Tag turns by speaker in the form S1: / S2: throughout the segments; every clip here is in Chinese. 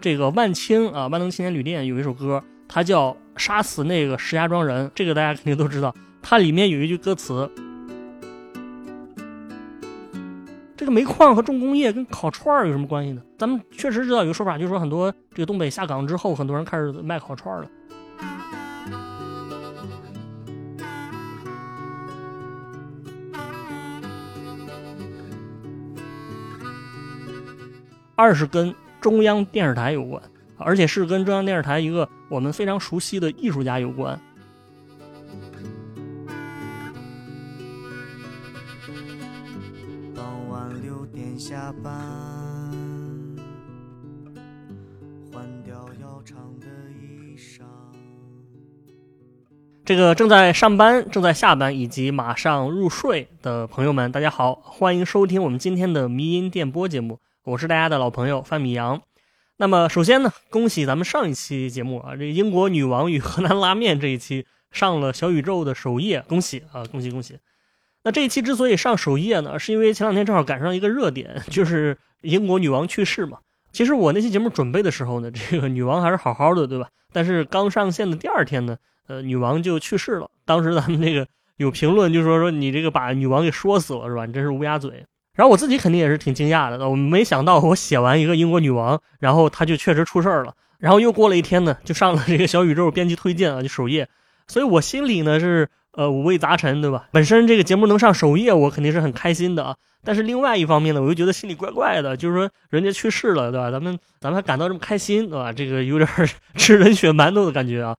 S1: 这个万青啊，万能青年旅店有一首歌，它叫《杀死那个石家庄人》，这个大家肯定都知道。它里面有一句歌词，这个煤矿和重工业跟烤串儿有什么关系呢？咱们确实知道有个说法，就是说很多这个东北下岗之后，很多人开始卖烤串了。二十根中央电视台有关，而且是跟中央电视台一个我们非常熟悉的艺术家有关。
S2: 傍晚六点下班，换掉要长的衣裳。
S1: 这个正在上班、正在下班以及马上入睡的朋友们，大家好，欢迎收听我们今天的迷音电波节目。我是大家的老朋友范米阳。那么首先呢，恭喜咱们上一期节目啊，这英国女王与河南拉面这一期上了小宇宙的首页，恭喜啊，恭喜恭喜！那这一期之所以上首页呢，是因为前两天正好赶上一个热点，就是英国女王去世嘛。其实我那期节目准备的时候呢，这个女王还是好好的，对吧？但是刚上线的第二天呢，呃，女王就去世了。当时咱们这个有评论就说说你这个把女王给说死了是吧？你真是乌鸦嘴。然后我自己肯定也是挺惊讶的，我没想到我写完一个英国女王，然后她就确实出事儿了。然后又过了一天呢，就上了这个小宇宙编辑推荐啊，就首页。所以我心里呢是呃五味杂陈，对吧？本身这个节目能上首页，我肯定是很开心的啊。但是另外一方面呢，我又觉得心里怪怪的，就是说人家去世了，对吧？咱们咱们还感到这么开心，对吧？这个有点 吃人血馒头的感觉啊。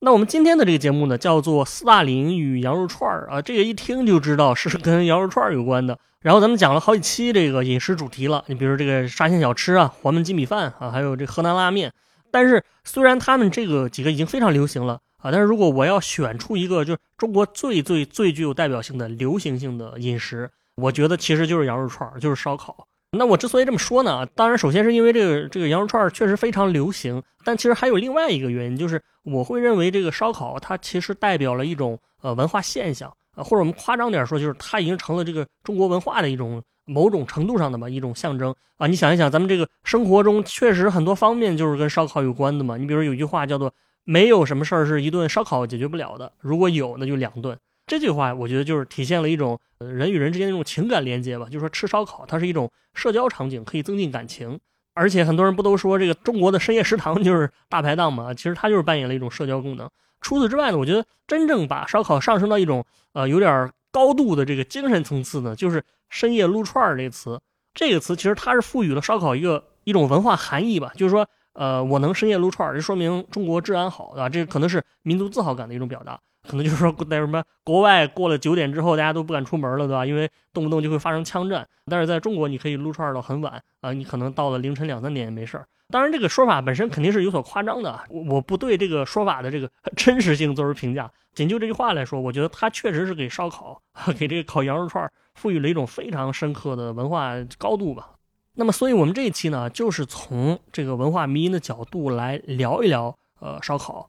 S1: 那我们今天的这个节目呢，叫做《斯大林与羊肉串儿》啊，这个一听就知道是跟羊肉串儿有关的。然后咱们讲了好几期这个饮食主题了，你比如这个沙县小吃啊、黄焖鸡米饭啊，还有这河南拉面。但是虽然他们这个几个已经非常流行了啊，但是如果我要选出一个就是中国最最最具有代表性的流行性的饮食，我觉得其实就是羊肉串儿，就是烧烤。那我之所以这么说呢，当然首先是因为这个这个羊肉串确实非常流行，但其实还有另外一个原因，就是我会认为这个烧烤它其实代表了一种呃文化现象啊，或者我们夸张点说，就是它已经成了这个中国文化的一种某种程度上的嘛一种象征啊。你想一想，咱们这个生活中确实很多方面就是跟烧烤有关的嘛。你比如有句话叫做“没有什么事儿是一顿烧烤解决不了的，如果有那就两顿”。这句话我觉得就是体现了一种呃人与人之间的一种情感连接吧，就是说吃烧烤它是一种社交场景，可以增进感情。而且很多人不都说这个中国的深夜食堂就是大排档嘛？其实它就是扮演了一种社交功能。除此之外呢，我觉得真正把烧烤上升到一种呃有点高度的这个精神层次呢，就是深夜撸串这词。这个词其实它是赋予了烧烤一个一种文化含义吧，就是说呃我能深夜撸串儿，就说明中国治安好，对吧？这可能是民族自豪感的一种表达。可能就是说，在什么国外过了九点之后，大家都不敢出门了，对吧？因为动不动就会发生枪战。但是在中国，你可以撸串到很晚啊，你可能到了凌晨两三点也没事儿。当然，这个说法本身肯定是有所夸张的，我我不对这个说法的这个 真实性做出评价。仅就这句话来说，我觉得它确实是给烧烤、给这个烤羊肉串赋予了一种非常深刻的文化高度吧。那么，所以我们这一期呢，就是从这个文化迷因的角度来聊一聊呃烧烤。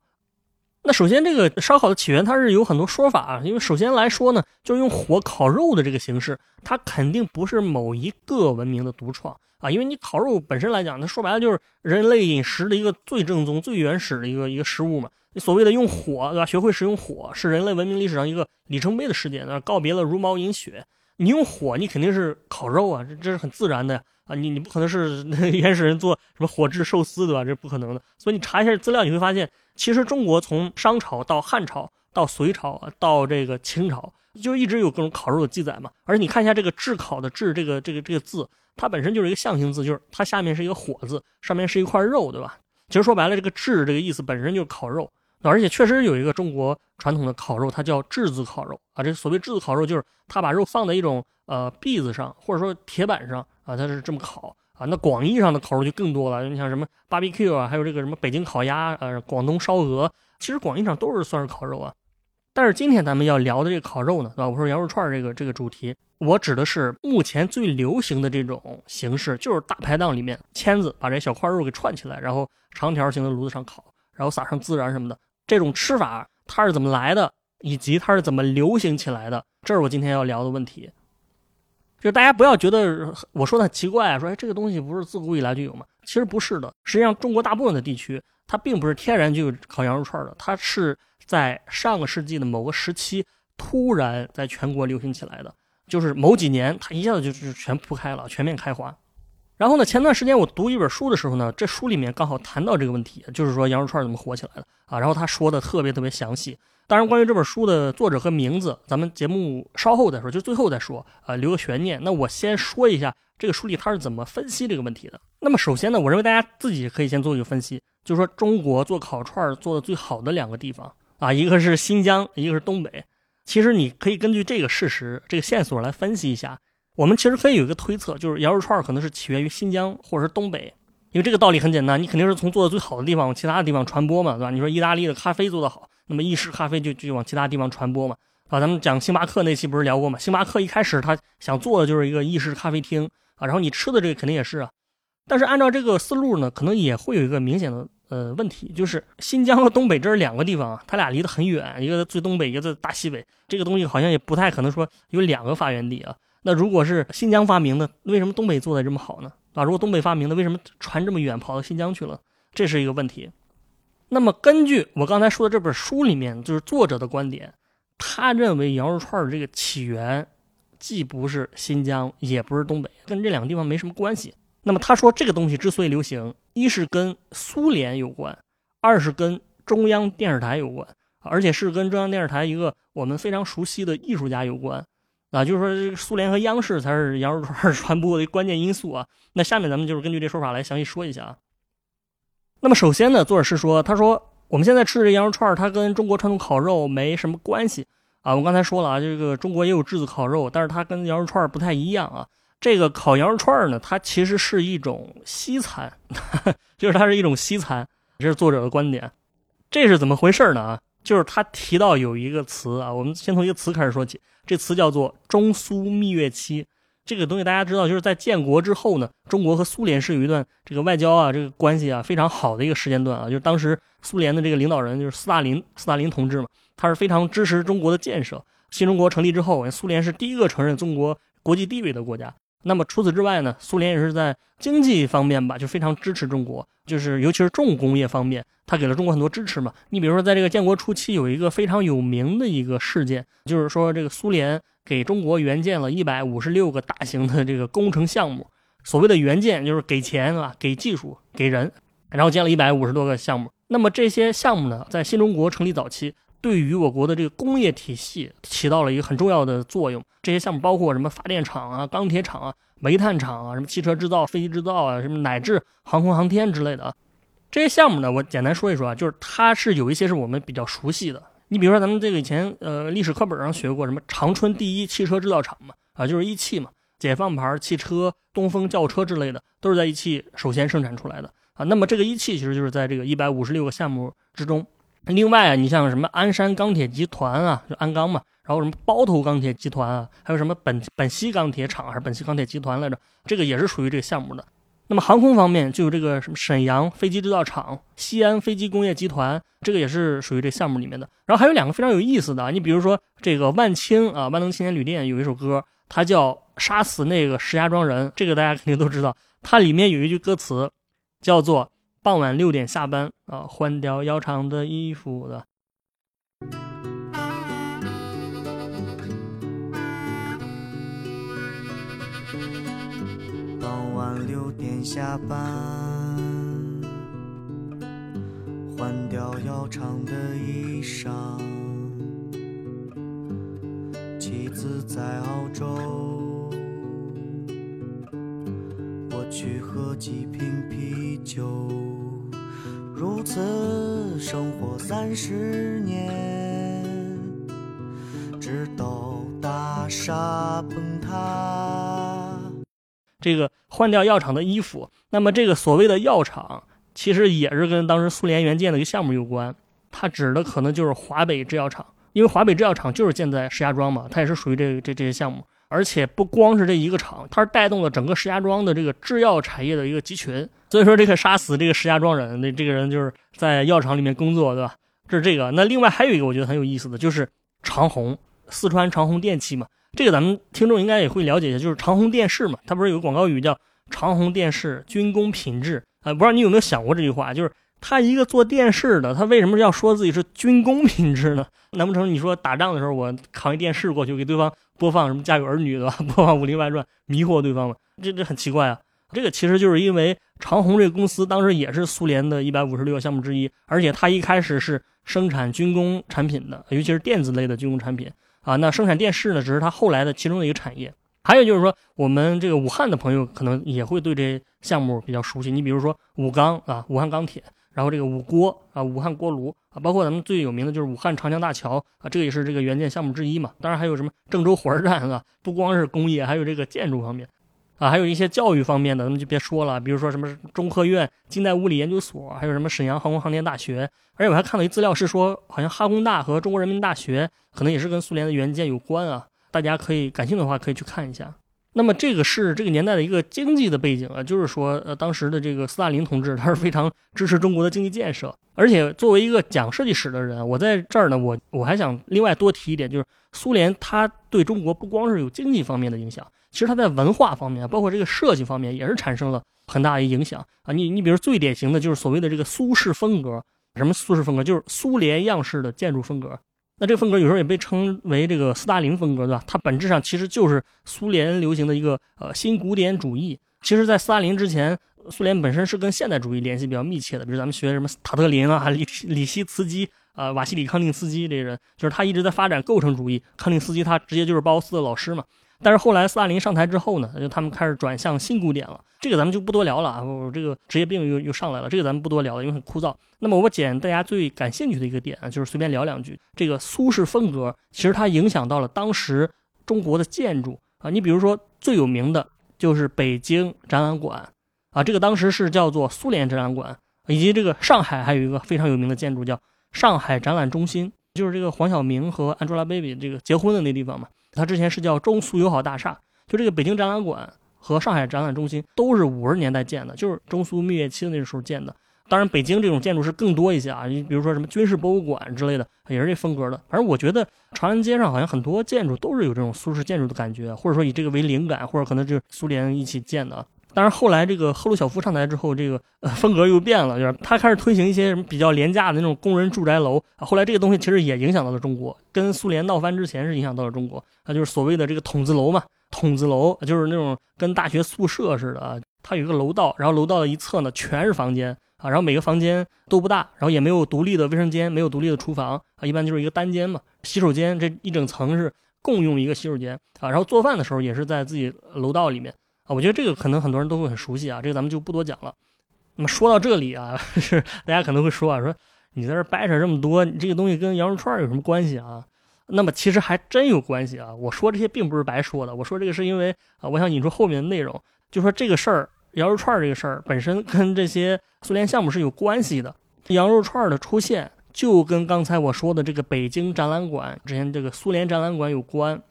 S1: 那首先，这个烧烤的起源它是有很多说法啊。因为首先来说呢，就是用火烤肉的这个形式，它肯定不是某一个文明的独创啊。因为你烤肉本身来讲，它说白了就是人类饮食的一个最正宗、最原始的一个一个食物嘛。你所谓的用火，对吧？学会使用火，是人类文明历史上一个里程碑的事件，告别了茹毛饮血。你用火，你肯定是烤肉啊，这这是很自然的啊。你你不可能是 原始人做什么火炙寿司，对吧？这不可能的。所以你查一下资料，你会发现。其实中国从商朝到汉朝到隋朝到这个清朝，就一直有各种烤肉的记载嘛。而且你看一下这个“炙烤”的“炙”这个这个这个字，它本身就是一个象形字，就是它下面是一个火字，上面是一块肉，对吧？其实说白了，这个“炙”这个意思本身就是烤肉。而且确实有一个中国传统的烤肉，它叫“炙子烤肉”啊。这所谓“炙子烤肉”，就是它把肉放在一种呃篦子上或者说铁板上啊，它是这么烤。啊，那广义上的烤肉就更多了。你像什么 barbecue 啊，还有这个什么北京烤鸭，呃，广东烧鹅，其实广义上都是算是烤肉啊。但是今天咱们要聊的这个烤肉呢，对吧？我说羊肉串这个这个主题，我指的是目前最流行的这种形式，就是大排档里面签子把这小块肉给串起来，然后长条形的炉子上烤，然后撒上孜然什么的。这种吃法它是怎么来的，以及它是怎么流行起来的，这是我今天要聊的问题。就是大家不要觉得我说的很奇怪啊，说哎这个东西不是自古以来就有吗？其实不是的，实际上中国大部分的地区它并不是天然就有烤羊肉串的，它是在上个世纪的某个时期突然在全国流行起来的，就是某几年它一下子就是全铺开了，全面开花。然后呢，前段时间我读一本书的时候呢，这书里面刚好谈到这个问题，就是说羊肉串怎么火起来的啊。然后他说的特别特别详细。当然，关于这本书的作者和名字，咱们节目稍后再说，就最后再说啊，留个悬念。那我先说一下这个书里他是怎么分析这个问题的。那么首先呢，我认为大家自己可以先做一个分析，就是说中国做烤串做的最好的两个地方啊，一个是新疆，一个是东北。其实你可以根据这个事实、这个线索来分析一下。我们其实可以有一个推测，就是羊肉串可能是起源于新疆或者是东北，因为这个道理很简单，你肯定是从做的最好的地方往其他的地方传播嘛，对吧？你说意大利的咖啡做得好，那么意式咖啡就就往其他地方传播嘛，啊，咱们讲星巴克那期不是聊过嘛？星巴克一开始他想做的就是一个意式咖啡厅啊，然后你吃的这个肯定也是啊，但是按照这个思路呢，可能也会有一个明显的呃问题，就是新疆和东北这是两个地方啊，它俩离得很远，一个在最东北，一个在大西北，这个东西好像也不太可能说有两个发源地啊。那如果是新疆发明的，为什么东北做的这么好呢？啊，如果东北发明的，为什么传这么远跑到新疆去了？这是一个问题。那么根据我刚才说的这本书里面，就是作者的观点，他认为羊肉串的这个起源既不是新疆，也不是东北，跟这两个地方没什么关系。那么他说这个东西之所以流行，一是跟苏联有关，二是跟中央电视台有关，而且是跟中央电视台一个我们非常熟悉的艺术家有关。啊，就是说，这个苏联和央视才是羊肉串传播的关键因素啊。那下面咱们就是根据这说法来详细说一下啊。那么首先呢，作者是说，他说我们现在吃的这羊肉串，它跟中国传统烤肉没什么关系啊。我刚才说了啊，这个中国也有炙子烤肉，但是它跟羊肉串不太一样啊。这个烤羊肉串呢，它其实是一种西餐，就 是它是一种西餐，这是作者的观点。这是怎么回事呢？啊，就是他提到有一个词啊，我们先从一个词开始说起。这词叫做中苏蜜月期，这个东西大家知道，就是在建国之后呢，中国和苏联是有一段这个外交啊，这个关系啊非常好的一个时间段啊。就是当时苏联的这个领导人就是斯大林，斯大林同志嘛，他是非常支持中国的建设。新中国成立之后，苏联是第一个承认中国国际地位的国家。那么除此之外呢，苏联也是在经济方面吧，就非常支持中国，就是尤其是重工业方面，他给了中国很多支持嘛。你比如说，在这个建国初期，有一个非常有名的一个事件，就是说这个苏联给中国援建了一百五十六个大型的这个工程项目。所谓的援建，就是给钱啊，给技术，给人，然后建了一百五十多个项目。那么这些项目呢，在新中国成立早期。对于我国的这个工业体系起到了一个很重要的作用。这些项目包括什么发电厂啊、钢铁厂啊、煤炭厂啊、什么汽车制造、飞机制造啊，什么乃至航空航天之类的啊。这些项目呢，我简单说一说啊，就是它是有一些是我们比较熟悉的。你比如说咱们这个以前呃历史课本上学过什么长春第一汽车制造厂嘛，啊就是一汽嘛，解放牌汽车、东风轿车之类的都是在一汽首先生产出来的啊。那么这个一汽其实就是在这个一百五十六个项目之中。另外啊，你像什么鞍山钢铁集团啊，就鞍钢嘛，然后什么包头钢铁集团啊，还有什么本本溪钢铁厂还是本溪钢铁集团来着，这个也是属于这个项目的。那么航空方面就有这个什么沈阳飞机制造厂、西安飞机工业集团，这个也是属于这项目里面的。然后还有两个非常有意思的，你比如说这个万青啊，万能青年旅店有一首歌，它叫《杀死那个石家庄人》，这个大家肯定都知道，它里面有一句歌词叫做。傍晚六点下班啊，换掉要长的衣服的。
S2: 下班，换掉要长的衣裳。妻子在澳洲，我去喝几瓶啤酒。如此生活三十年，直到大厦崩塌。
S1: 这个换掉药厂的衣服，那么这个所谓的药厂，其实也是跟当时苏联援建的一个项目有关。它指的可能就是华北制药厂，因为华北制药厂就是建在石家庄嘛，它也是属于这这这些项目。而且不光是这一个厂，它是带动了整个石家庄的这个制药产业的一个集群。所以说，这个杀死这个石家庄人，那这个人就是在药厂里面工作，对吧？这是这个。那另外还有一个我觉得很有意思的，就是长虹，四川长虹电器嘛。这个咱们听众应该也会了解一下，就是长虹电视嘛，它不是有个广告语叫“长虹电视军工品质”啊？不知道你有没有想过这句话？就是他一个做电视的，他为什么要说自己是军工品质呢？难不成你说打仗的时候我扛一电视过去给对方播放什么《家有儿女》对吧？播放《武林外传》，迷惑对方吗？这这很奇怪啊！这个其实就是因为长虹这个公司当时也是苏联的一百五十六个项目之一，而且它一开始是生产军工产品的，尤其是电子类的军工产品。啊，那生产电视呢，只是它后来的其中的一个产业。还有就是说，我们这个武汉的朋友可能也会对这项目比较熟悉。你比如说武钢啊，武汉钢铁，然后这个武锅啊，武汉锅炉啊，包括咱们最有名的就是武汉长江大桥啊，这个也是这个援建项目之一嘛。当然还有什么郑州火车站啊，不光是工业，还有这个建筑方面。啊，还有一些教育方面的，咱们就别说了，比如说什么中科院近代物理研究所，还有什么沈阳航空航天大学。而且我还看到一资料是说，好像哈工大和中国人民大学可能也是跟苏联的援建有关啊。大家可以感兴趣的话，可以去看一下。那么这个是这个年代的一个经济的背景啊，就是说，呃，当时的这个斯大林同志他是非常支持中国的经济建设。而且作为一个讲设计史的人，我在这儿呢，我我还想另外多提一点，就是苏联它对中国不光是有经济方面的影响。其实它在文化方面，包括这个设计方面，也是产生了很大的影响啊。你你比如最典型的就是所谓的这个苏式风格，什么苏式风格？就是苏联样式的建筑风格。那这个风格有时候也被称为这个斯大林风格，对吧？它本质上其实就是苏联流行的一个呃新古典主义。其实，在斯大林之前，苏联本身是跟现代主义联系比较密切的。比如咱们学什么塔特林啊、里里希茨基啊、瓦西里康定斯基这些人，就是他一直在发展构成主义。康定斯基他直接就是包斯的老师嘛。但是后来斯大林上台之后呢，就他们开始转向新古典了。这个咱们就不多聊了啊，我这个职业病又又上来了。这个咱们不多聊了，因为很枯燥。那么我捡大家最感兴趣的一个点啊，就是随便聊两句。这个苏式风格其实它影响到了当时中国的建筑啊。你比如说最有名的就是北京展览馆啊，这个当时是叫做苏联展览馆，以及这个上海还有一个非常有名的建筑叫上海展览中心，就是这个黄晓明和 Angelababy 这个结婚的那地方嘛。它之前是叫中苏友好大厦，就这个北京展览馆和上海展览中心都是五十年代建的，就是中苏蜜月期的那时候建的。当然，北京这种建筑是更多一些啊，你比如说什么军事博物馆之类的，也是这风格的。反正我觉得长安街上好像很多建筑都是有这种苏式建筑的感觉，或者说以这个为灵感，或者可能就是苏联一起建的。当然，后来这个赫鲁晓夫上台之后，这个 呃风格又变了，就是他开始推行一些什么比较廉价的那种工人住宅楼啊。后来这个东西其实也影响到了中国，跟苏联闹翻之前是影响到了中国。那就是所谓的这个筒子楼嘛，筒子楼就是那种跟大学宿舍似的啊。它有一个楼道，然后楼道的一侧呢全是房间啊，然后每个房间都不大，然后也没有独立的卫生间，没有独立的厨房啊，一般就是一个单间嘛。洗手间这一整层是共用一个洗手间啊，然后做饭的时候也是在自己楼道里面。啊，我觉得这个可能很多人都会很熟悉啊，这个咱们就不多讲了。那么说到这里啊，是大家可能会说啊，说你在这掰扯这么多，你这个东西跟羊肉串有什么关系啊？那么其实还真有关系啊。我说这些并不是白说的，我说这个是因为啊，我想引出后面的内容，就说这个事儿，羊肉串这个事儿本身跟这些苏联项目是有关系的。羊肉串的出现就跟刚才我说的这个北京展览馆之前这个苏联展览馆有关。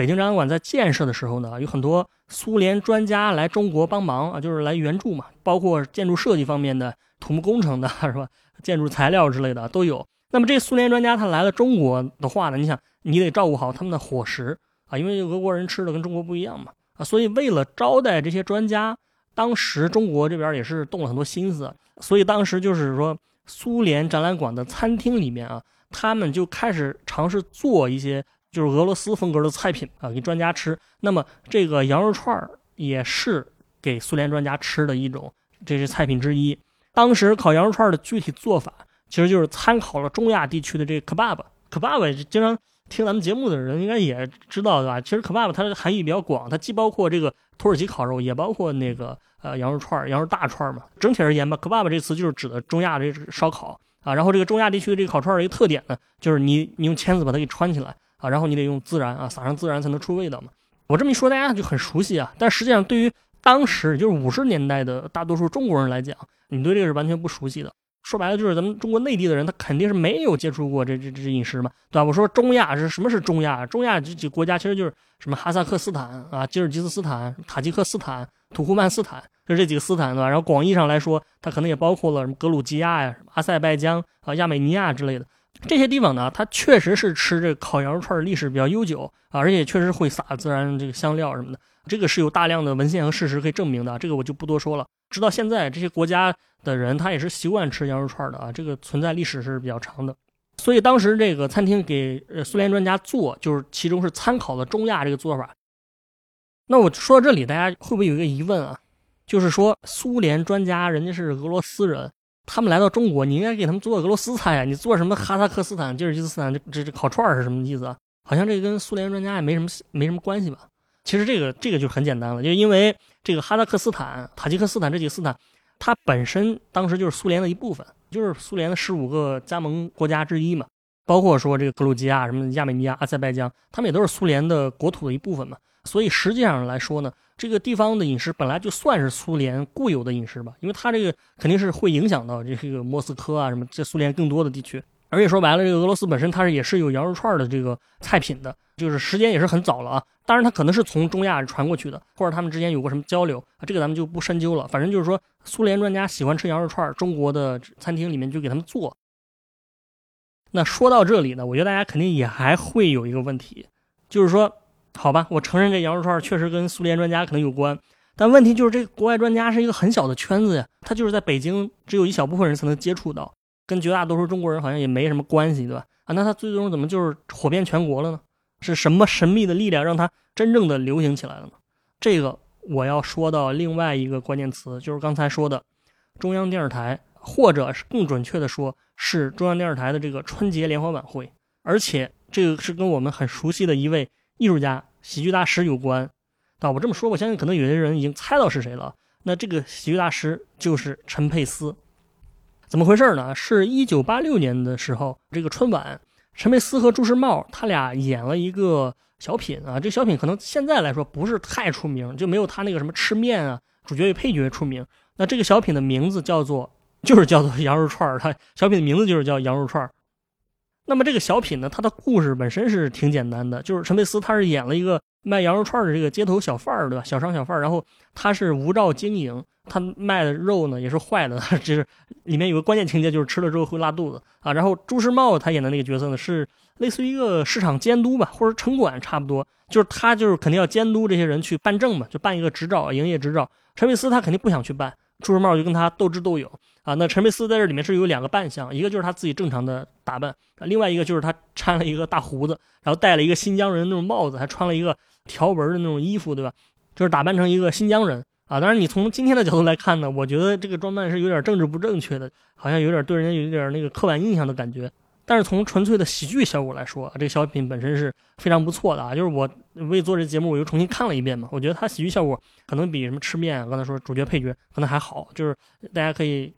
S1: 北京展览馆在建设的时候呢，有很多。苏联专家来中国帮忙啊，就是来援助嘛，包括建筑设计方面的、土木工程的，是吧？建筑材料之类的都有。那么这苏联专家他来了中国的话呢，你想你得照顾好他们的伙食啊，因为俄国人吃的跟中国不一样嘛啊，所以为了招待这些专家，当时中国这边也是动了很多心思，所以当时就是说苏联展览馆的餐厅里面啊，他们就开始尝试做一些。就是俄罗斯风格的菜品啊，给专家吃。那么这个羊肉串儿也是给苏联专家吃的一种，这是菜品之一。当时烤羊肉串的具体做法，其实就是参考了中亚地区的这个 kebab。kebab 经常听咱们节目的人应该也知道，对吧？其实 kebab 它的含义比较广，它既包括这个土耳其烤肉，也包括那个呃羊肉串、羊肉大串嘛。整体而言吧，kebab 这词就是指的中亚这烧烤啊。然后这个中亚地区的这个烤串儿的一个特点呢，就是你你用签子把它给穿起来。啊，然后你得用孜然啊，撒上孜然才能出味道嘛。我这么一说，大家就很熟悉啊。但实际上，对于当时就是五十年代的大多数中国人来讲，你对这个是完全不熟悉的。说白了，就是咱们中国内地的人，他肯定是没有接触过这这这饮食嘛，对吧？我说中亚是什么是中亚？中亚这几个国家其实就是什么哈萨克斯坦啊、吉尔吉斯斯坦、塔吉克斯坦、土库曼斯坦，就这几个斯坦，对吧？然后广义上来说，它可能也包括了什么格鲁吉亚呀、什么阿塞拜疆啊、亚美尼亚之类的。这些地方呢，它确实是吃这烤羊肉串历史比较悠久啊，而且确实会撒孜然这个香料什么的，这个是有大量的文献和事实可以证明的，这个我就不多说了。直到现在，这些国家的人他也是习惯吃羊肉串的啊，这个存在历史是比较长的。所以当时这个餐厅给呃苏联专家做，就是其中是参考了中亚这个做法。那我说到这里，大家会不会有一个疑问啊？就是说苏联专家人家是俄罗斯人。他们来到中国，你应该给他们做俄罗斯菜呀！你做什么哈萨克斯坦、吉尔吉斯斯坦这这这烤串是什么意思啊？好像这跟苏联专家也没什么没什么关系吧？其实这个这个就很简单了，就因为这个哈萨克斯坦、塔吉克斯坦这几个斯坦，它本身当时就是苏联的一部分，就是苏联的十五个加盟国家之一嘛。包括说这个格鲁吉亚、什么亚美尼亚、阿塞拜疆，他们也都是苏联的国土的一部分嘛。所以实际上来说呢。这个地方的饮食本来就算是苏联固有的饮食吧，因为它这个肯定是会影响到这个莫斯科啊什么这苏联更多的地区。而且说白了，这个俄罗斯本身它是也是有羊肉串的这个菜品的，就是时间也是很早了啊。当然它可能是从中亚传过去的，或者他们之间有过什么交流啊，这个咱们就不深究了。反正就是说，苏联专家喜欢吃羊肉串，中国的餐厅里面就给他们做。那说到这里呢，我觉得大家肯定也还会有一个问题，就是说。好吧，我承认这羊肉串确实跟苏联专家可能有关，但问题就是这国外专家是一个很小的圈子呀，他就是在北京只有一小部分人才能接触到，跟绝大多数中国人好像也没什么关系，对吧？啊，那他最终怎么就是火遍全国了呢？是什么神秘的力量让他真正的流行起来了呢？这个我要说到另外一个关键词，就是刚才说的中央电视台，或者是更准确的说，是中央电视台的这个春节联欢晚会，而且这个是跟我们很熟悉的一位。艺术家、喜剧大师有关，啊，我这么说，我相信可能有些人已经猜到是谁了。那这个喜剧大师就是陈佩斯。怎么回事呢？是一九八六年的时候，这个春晚，陈佩斯和朱时茂他俩演了一个小品啊。这小品可能现在来说不是太出名，就没有他那个什么吃面啊，主角与配角出名。那这个小品的名字叫做，就是叫做羊肉串儿。他小品的名字就是叫羊肉串儿。那么这个小品呢，它的故事本身是挺简单的，就是陈佩斯他是演了一个卖羊肉串的这个街头小贩儿，对吧？小商小贩儿，然后他是无照经营，他卖的肉呢也是坏的，就是里面有个关键情节，就是吃了之后会拉肚子啊。然后朱时茂他演的那个角色呢，是类似于一个市场监督吧，或者城管差不多，就是他就是肯定要监督这些人去办证嘛，就办一个执照，营业执照。陈佩斯他肯定不想去办，朱时茂就跟他斗智斗勇。啊，那陈佩斯在这里面是有两个扮相，一个就是他自己正常的打扮，另外一个就是他掺了一个大胡子，然后戴了一个新疆人那种帽子，还穿了一个条纹的那种衣服，对吧？就是打扮成一个新疆人啊。当然，你从今天的角度来看呢，我觉得这个装扮是有点政治不正确的，好像有点对人家有点那个刻板印象的感觉。但是从纯粹的喜剧效果来说，这个小品本身是非常不错的啊。就是我为做这节目，我又重新看了一遍嘛，我觉得它喜剧效果可能比什么吃面，刚才说主角配角可能还好，就是大家可以。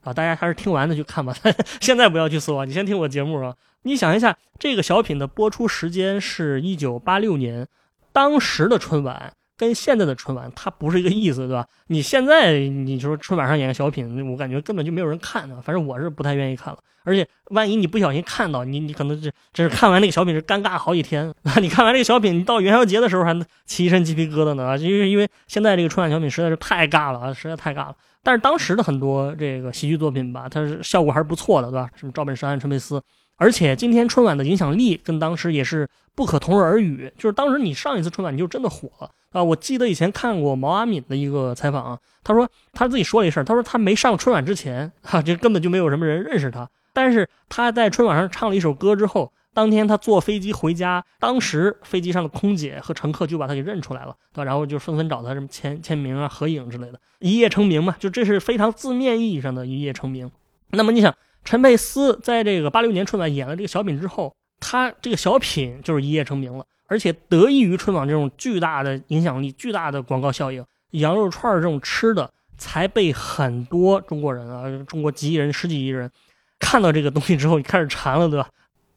S1: 啊，大家还是听完的去看吧，现在不要去搜啊，你先听我节目啊。你想一下，这个小品的播出时间是一九八六年，当时的春晚跟现在的春晚它不是一个意思，对吧？你现在你说春晚上演个小品，我感觉根本就没有人看的，反正我是不太愿意看了。而且万一你不小心看到，你你可能这这是看完那个小品是尴尬好几天啊！你看完这个小品，你到元宵节的时候还起一身鸡皮疙瘩呢！因为因为现在这个春晚小品实在是太尬了啊，实在太尬了。但是当时的很多这个喜剧作品吧，它是效果还是不错的，对吧？什么赵本山、陈佩斯，而且今天春晚的影响力跟当时也是不可同日而语。就是当时你上一次春晚你就真的火了啊！我记得以前看过毛阿敏的一个采访啊，他说他自己说了一事儿，他说他没上春晚之前哈，这根本就没有什么人认识他，但是他在春晚上唱了一首歌之后。当天他坐飞机回家，当时飞机上的空姐和乘客就把他给认出来了，对吧？然后就纷纷找他什么签签名啊、合影之类的，一夜成名嘛。就这是非常字面意义上的一夜成名。那么你想，陈佩斯在这个八六年春晚演了这个小品之后，他这个小品就是一夜成名了，而且得益于春晚这种巨大的影响力、巨大的广告效应，羊肉串这种吃的才被很多中国人啊，中国几亿人、十几亿人看到这个东西之后，你开始馋了，对吧？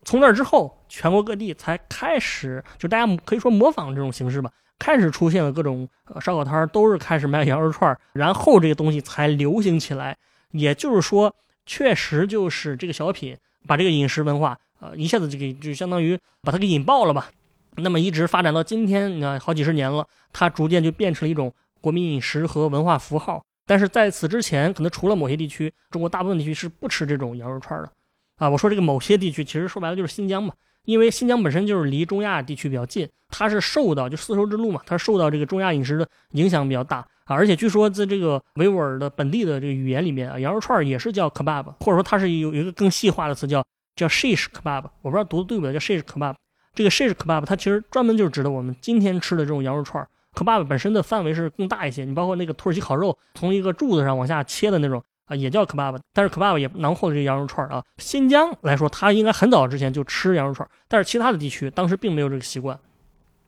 S1: 从那之后，全国各地才开始，就大家可以说模仿这种形式吧，开始出现了各种烧烤摊都是开始卖羊肉串然后这个东西才流行起来。也就是说，确实就是这个小品把这个饮食文化，呃，一下子就给就相当于把它给引爆了吧。那么一直发展到今天，你看好几十年了，它逐渐就变成了一种国民饮食和文化符号。但是在此之前，可能除了某些地区，中国大部分地区是不吃这种羊肉串的。啊。我说这个某些地区，其实说白了就是新疆嘛，因为新疆本身就是离中亚地区比较近，它是受到就丝绸之路嘛，它受到这个中亚饮食的影响比较大啊。而且据说在这个维吾尔的本地的这个语言里面啊，羊肉串也是叫 kebab，或者说它是有有一个更细化的词叫叫 shish kebab，我不知道读的对不对，叫 shish kebab。这个 shish kebab 它其实专门就是指的我们今天吃的这种羊肉串。kebab 本身的范围是更大一些，你包括那个土耳其烤肉，从一个柱子上往下切的那种啊，也叫 kebab，但是 kebab 也囊括了这个羊肉串啊。新疆来说，它应该很早之前就吃羊肉串，但是其他的地区当时并没有这个习惯。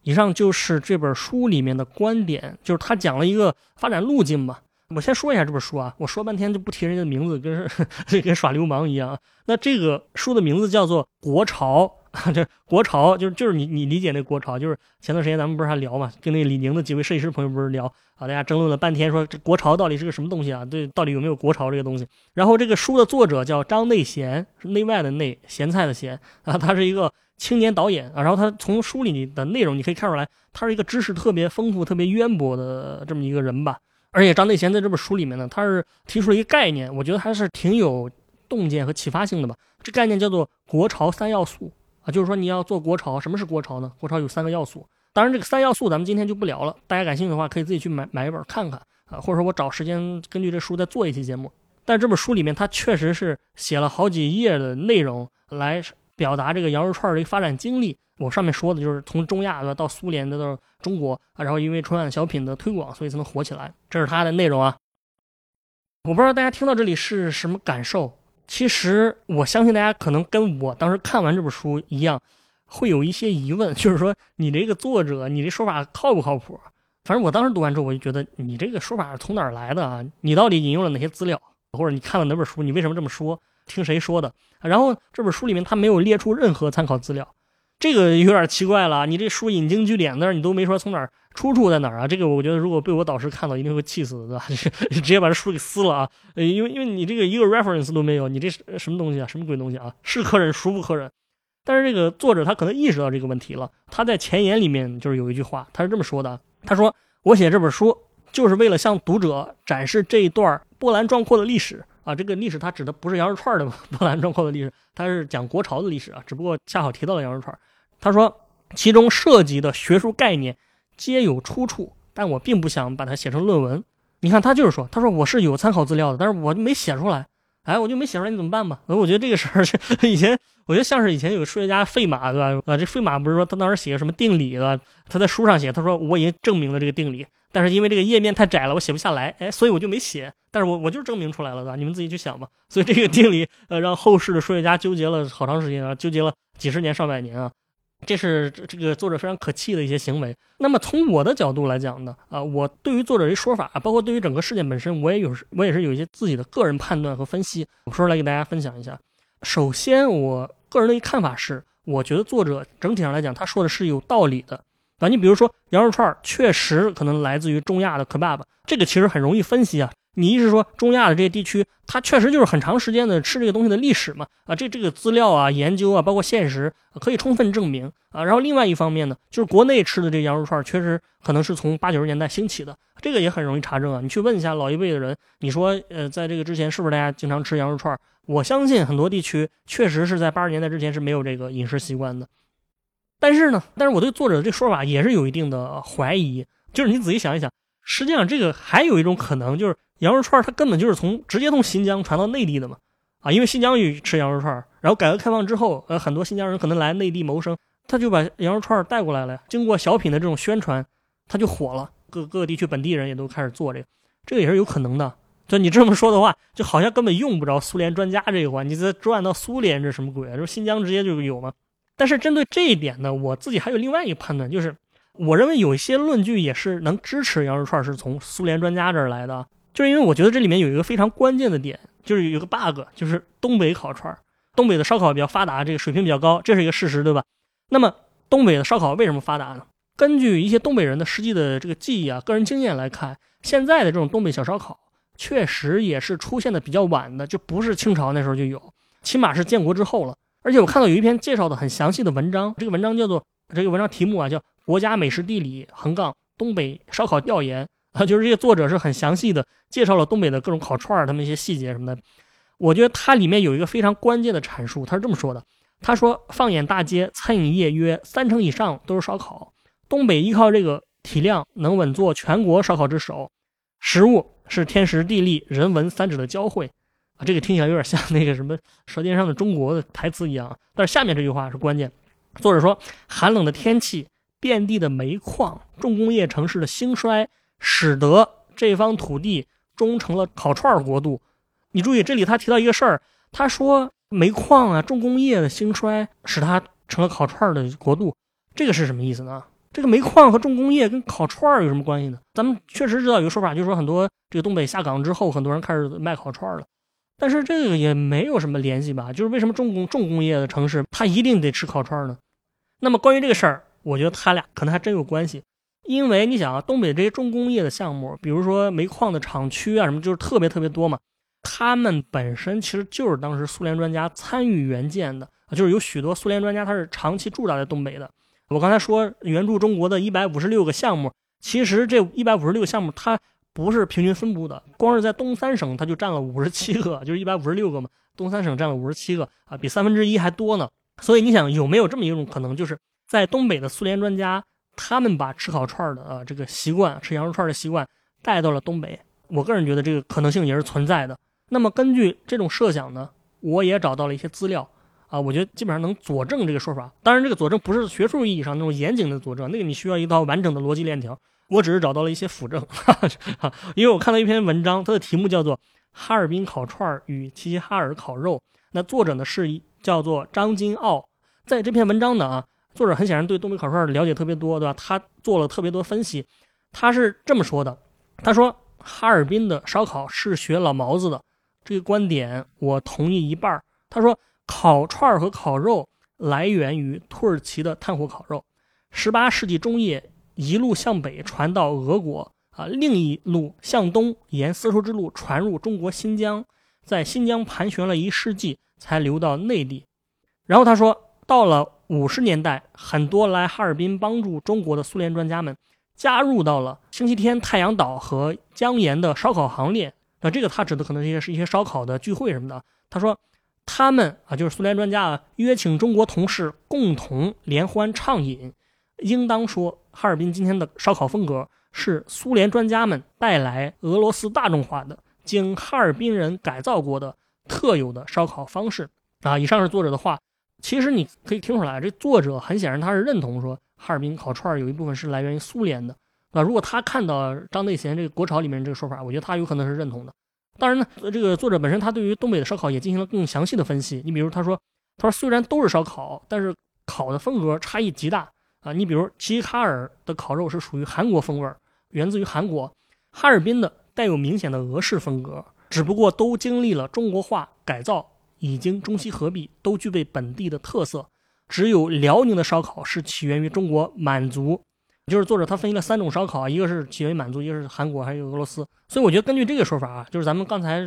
S1: 以上就是这本书里面的观点，就是他讲了一个发展路径吧。我先说一下这本书啊，我说半天就不提人家的名字，跟 跟耍流氓一样。那这个书的名字叫做《国潮》。啊 这国潮就是就是你你理解那国潮，就是前段时间咱们不是还聊嘛，跟那李宁的几位设计师朋友不是聊啊，大家争论了半天，说这国潮到底是个什么东西啊？对，到底有没有国潮这个东西？然后这个书的作者叫张内贤，是内外的内，咸菜的咸啊，他是一个青年导演啊。然后他从书里的内容你可以看出来，他是一个知识特别丰富、特别渊博的这么一个人吧。而且张内贤在这本书里面呢，他是提出了一个概念，我觉得还是挺有洞见和启发性的吧。这概念叫做国潮三要素。啊，就是说你要做国潮，什么是国潮呢？国潮有三个要素，当然这个三要素咱们今天就不聊了，大家感兴趣的话可以自己去买买一本看看啊，或者说我找时间根据这书再做一期节目。但这本书里面它确实是写了好几页的内容来表达这个羊肉串的一个发展经历。我上面说的就是从中亚的到苏联的到中国，然后因为春晚小品的推广，所以才能火起来。这是它的内容啊。我不知道大家听到这里是什么感受。其实我相信大家可能跟我当时看完这本书一样，会有一些疑问，就是说你这个作者，你这说法靠不靠谱？反正我当时读完之后，我就觉得你这个说法是从哪儿来的啊？你到底引用了哪些资料，或者你看了哪本书？你为什么这么说？听谁说的？然后这本书里面他没有列出任何参考资料。这个有点奇怪了，你这书引经据典，但是你都没说从哪儿出处在哪儿啊？这个我觉得如果被我导师看到，一定会气死的，对吧？直接把这书给撕了啊！因为因为你这个一个 reference 都没有，你这什么东西啊？什么鬼东西啊？是可忍，孰不可忍？但是这个作者他可能意识到这个问题了，他在前言里面就是有一句话，他是这么说的：他说我写这本书就是为了向读者展示这一段波澜壮阔的历史啊！这个历史它指的不是羊肉串的 波澜壮阔的历史，它是讲国潮的历史啊，只不过恰好提到了羊肉串。他说，其中涉及的学术概念皆有出处，但我并不想把它写成论文。你看，他就是说，他说我是有参考资料的，但是我就没写出来。哎，我就没写出来，你怎么办吧？我觉得这个事儿 以前，我觉得像是以前有个数学家费马，对吧？啊，这费马不是说他当时写个什么定理的，他在书上写，他说我已经证明了这个定理，但是因为这个页面太窄了，我写不下来，哎，所以我就没写。但是我我就是证明出来了，对吧？你们自己去想吧。所以这个定理，呃，让后世的数学家纠结了好长时间啊，纠结了几十年上百年啊。这是这个作者非常可气的一些行为。那么从我的角度来讲呢，啊，我对于作者这说法，包括对于整个事件本身，我也有我也是有一些自己的个人判断和分析，我说出来给大家分享一下。首先，我个人的一看法是，我觉得作者整体上来讲，他说的是有道理的。啊，你比如说羊肉串确实可能来自于中亚的 kebab，这个其实很容易分析啊。你一是说中亚的这些地区，它确实就是很长时间的吃这个东西的历史嘛？啊，这这个资料啊、研究啊，包括现实可以充分证明啊。然后另外一方面呢，就是国内吃的这羊肉串确实可能是从八九十年代兴起的，这个也很容易查证啊。你去问一下老一辈的人，你说呃，在这个之前是不是大家经常吃羊肉串？我相信很多地区确实是在八十年代之前是没有这个饮食习惯的。但是呢，但是我对作者的这说法也是有一定的怀疑，就是你仔细想一想，实际上这个还有一种可能就是。羊肉串它根本就是从直接从新疆传到内地的嘛，啊，因为新疆也吃羊肉串然后改革开放之后，呃，很多新疆人可能来内地谋生，他就把羊肉串带过来了。经过小品的这种宣传，他就火了，各各个地区本地人也都开始做这个，这个也是有可能的。就你这么说的话，就好像根本用不着苏联专家这一环，你再转到苏联这什么鬼啊？这新疆直接就有吗？但是针对这一点呢，我自己还有另外一个判断，就是我认为有一些论据也是能支持羊肉串是从苏联专家这儿来的。就是因为我觉得这里面有一个非常关键的点，就是有个 bug，就是东北烤串东北的烧烤比较发达，这个水平比较高，这是一个事实，对吧？那么东北的烧烤为什么发达呢？根据一些东北人的实际的这个记忆啊、个人经验来看，现在的这种东北小烧烤确实也是出现的比较晚的，就不是清朝那时候就有，起码是建国之后了。而且我看到有一篇介绍的很详细的文章，这个文章叫做这个文章题目啊叫《国家美食地理横杠东北烧烤调研》。啊，就是这个作者是很详细的介绍了东北的各种烤串儿，他们一些细节什么的。我觉得它里面有一个非常关键的阐述，他是这么说的：他说，放眼大街，餐饮业约三成以上都是烧烤，东北依靠这个体量能稳坐全国烧烤之首，食物是天时地利人文三者的交汇。这个听起来有点像那个什么《舌尖上的中国》的台词一样。但是下面这句话是关键，作者说，寒冷的天气、遍地的煤矿、重工业城市的兴衰，使得这方土地终成了烤串国度。你注意，这里他提到一个事儿，他说煤矿啊、重工业的兴衰使它成了烤串的国度，这个是什么意思呢？这个煤矿和重工业跟烤串儿有什么关系呢？咱们确实知道有个说法，就是说很多这个东北下岗之后，很多人开始卖烤串儿了。但是这个也没有什么联系吧？就是为什么重工重工业的城市，它一定得吃烤串呢？那么关于这个事儿，我觉得他俩可能还真有关系。因为你想啊，东北这些重工业的项目，比如说煤矿的厂区啊什么，就是特别特别多嘛。他们本身其实就是当时苏联专家参与援建的，就是有许多苏联专家他是长期驻扎在东北的。我刚才说援助中国的一百五十六个项目，其实这一百五十六个项目它。不是平均分布的，光是在东三省，它就占了五十七个，就是一百五十六个嘛。东三省占了五十七个啊，比三分之一还多呢。所以你想，有没有这么一种可能，就是在东北的苏联专家，他们把吃烤串的啊这个习惯，吃羊肉串的习惯带到了东北？我个人觉得这个可能性也是存在的。那么根据这种设想呢，我也找到了一些资料啊，我觉得基本上能佐证这个说法。当然，这个佐证不是学术意义上那种严谨的佐证，那个你需要一套完整的逻辑链条。我只是找到了一些辅证，哈哈因为我看到一篇文章，它的题目叫做《哈尔滨烤串与齐齐哈尔烤肉》，那作者呢是一叫做张金傲，在这篇文章呢啊，作者很显然对东北烤串了解特别多，对吧？他做了特别多分析，他是这么说的：他说哈尔滨的烧烤是学老毛子的，这个观点我同意一半。他说烤串和烤肉来源于土耳其的炭火烤肉，十八世纪中叶。一路向北传到俄国啊，另一路向东沿丝绸之路传入中国新疆，在新疆盘旋了一世纪才流到内地。然后他说，到了五十年代，很多来哈尔滨帮助中国的苏联专家们加入到了星期天太阳岛和江沿的烧烤行列。那这个他指的可能也是一些烧烤的聚会什么的。他说，他们啊，就是苏联专家啊，约请中国同事共同联欢畅饮。应当说，哈尔滨今天的烧烤风格是苏联专家们带来俄罗斯大众化的、经哈尔滨人改造过的特有的烧烤方式啊。以上是作者的话，其实你可以听出来，这作者很显然他是认同说哈尔滨烤串有一部分是来源于苏联的啊。如果他看到张内贤这个国潮里面这个说法，我觉得他有可能是认同的。当然呢，这个作者本身他对于东北的烧烤也进行了更详细的分析。你比如他说，他说虽然都是烧烤，但是烤的风格差异极大。啊，你比如齐齐哈尔的烤肉是属于韩国风味儿，源自于韩国；哈尔滨的带有明显的俄式风格，只不过都经历了中国化改造，已经中西合璧，都具备本地的特色。只有辽宁的烧烤是起源于中国满族，就是作者他分析了三种烧烤，一个是起源于满族，一个是韩国，还有俄罗斯。所以我觉得根据这个说法啊，就是咱们刚才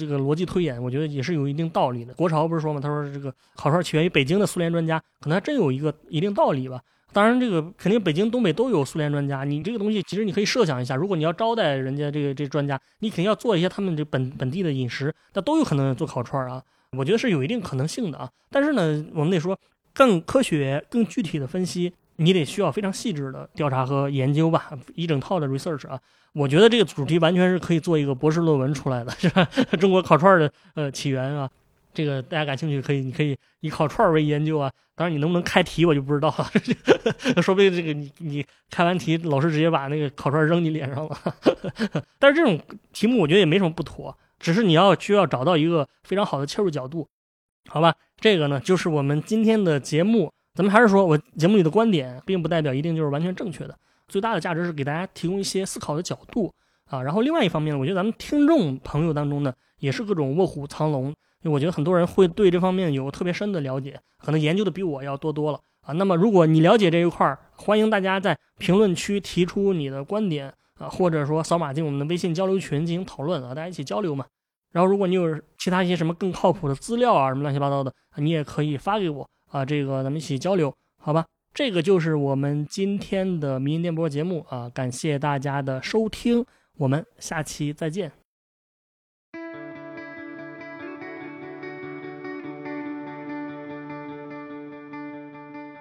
S1: 这个逻辑推演，我觉得也是有一定道理的。国潮不是说吗？他说这个烤串起源于北京的苏联专家，可能还真有一个一定道理吧。当然，这个肯定北京、东北都有苏联专家。你这个东西，其实你可以设想一下，如果你要招待人家这个这专家，你肯定要做一些他们这本本地的饮食，那都有可能做烤串啊。我觉得是有一定可能性的啊。但是呢，我们得说更科学、更具体的分析，你得需要非常细致的调查和研究吧，一整套的 research 啊。我觉得这个主题完全是可以做一个博士论文出来的，是吧？中国烤串的呃起源啊。这个大家感兴趣可以，你可以以烤串为研究啊。当然，你能不能开题我就不知道了。说不定这个你你开完题，老师直接把那个烤串扔你脸上了。但是这种题目我觉得也没什么不妥，只是你要需要找到一个非常好的切入角度，好吧？这个呢就是我们今天的节目。咱们还是说我节目里的观点，并不代表一定就是完全正确的。最大的价值是给大家提供一些思考的角度啊。然后另外一方面呢，我觉得咱们听众朋友当中呢，也是各种卧虎藏龙。因为我觉得很多人会对这方面有特别深的了解，可能研究的比我要多多了啊。那么如果你了解这一块儿，欢迎大家在评论区提出你的观点啊，或者说扫码进我们的微信交流群进行讨论啊，大家一起交流嘛。然后如果你有其他一些什么更靠谱的资料啊，什么乱七八糟的，你也可以发给我啊，这个咱们一起交流，好吧？这个就是我们今天的民营电波节目啊，感谢大家的收听，我们下期再见。